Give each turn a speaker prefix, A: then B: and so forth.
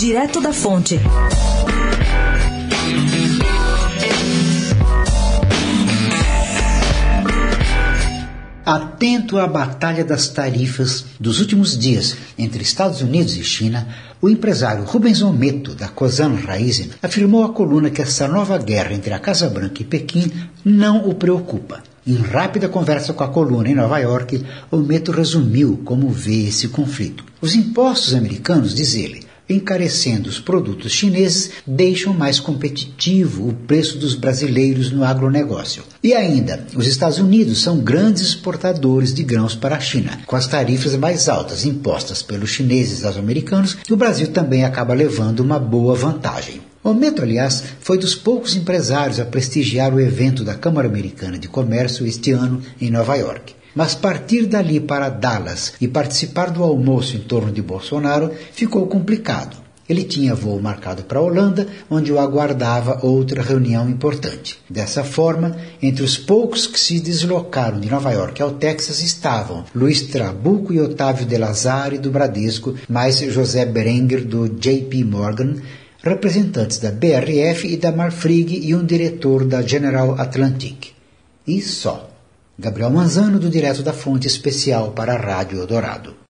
A: Direto da Fonte.
B: Atento à batalha das tarifas dos últimos dias entre Estados Unidos e China, o empresário Rubens Ometo, da Cosan Raizen, afirmou à coluna que essa nova guerra entre a Casa Branca e Pequim não o preocupa. Em rápida conversa com a coluna em Nova York, Ometo resumiu como vê esse conflito. Os impostos americanos, diz ele, encarecendo os produtos chineses, deixam mais competitivo o preço dos brasileiros no agronegócio. E ainda, os Estados Unidos são grandes exportadores de grãos para a China. Com as tarifas mais altas impostas pelos chineses aos americanos, o Brasil também acaba levando uma boa vantagem. O Metro, aliás, foi dos poucos empresários a prestigiar o evento da Câmara Americana de Comércio este ano em Nova York. Mas partir dali para Dallas e participar do almoço em torno de Bolsonaro ficou complicado. Ele tinha voo marcado para a Holanda, onde o aguardava outra reunião importante. Dessa forma, entre os poucos que se deslocaram de Nova York ao Texas estavam Luiz Trabuco e Otávio De Lazare do Bradesco, mais José Berenguer do JP Morgan, representantes da BRF e da Marfrig e um diretor da General Atlantic. E só. Gabriel Manzano, do Direto da Fonte Especial para a Rádio Eldorado.